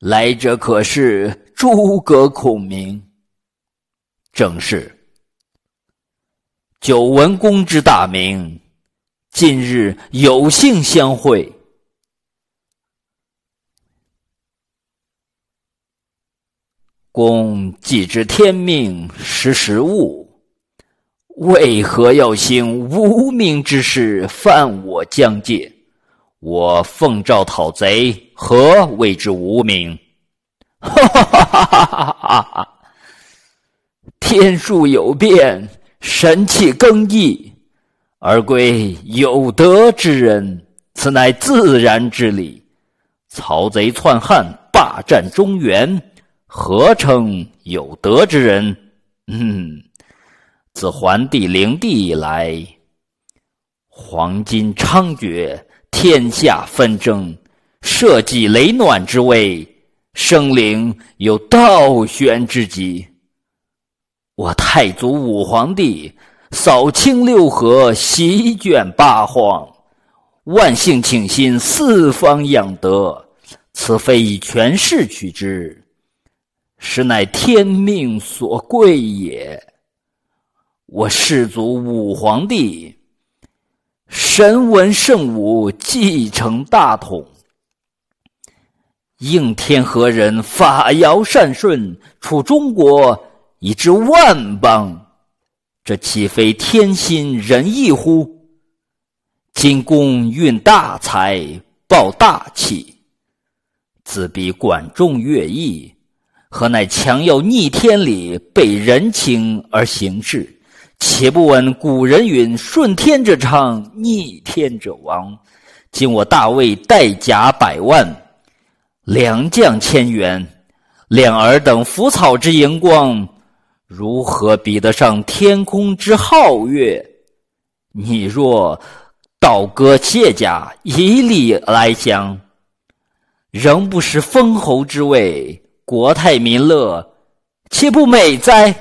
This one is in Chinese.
来者可是诸葛孔明。正是。久闻公之大名，今日有幸相会。公既知天命，识时务，为何要兴无名之事，犯我疆界？我奉诏讨贼，何谓之无名？哈哈哈哈哈哈！天数有变，神气更易，而归有德之人，此乃自然之理。曹贼篡汉，霸占中原。何称有德之人？嗯，自桓帝灵帝以来，黄金猖獗，天下纷争，社稷雷暖之位，生灵有倒悬之极。我太祖武皇帝扫清六合，席卷八荒，万姓倾心，四方养德，此非以权势取之。实乃天命所贵也。我世祖武皇帝神文圣武，继承大统，应天河人，法尧善顺，处中国以至万邦，这岂非天心仁义乎？今公运大才，抱大气，自比管仲、乐毅。何乃强要逆天理，背人情而行事？且不闻古人云：“顺天者昌，逆天者亡。”今我大魏带甲百万，良将千员，两尔等腐草之荧光，如何比得上天空之皓月？你若倒戈卸甲，以礼来降，仍不失封侯之位。国泰民乐，岂不美哉？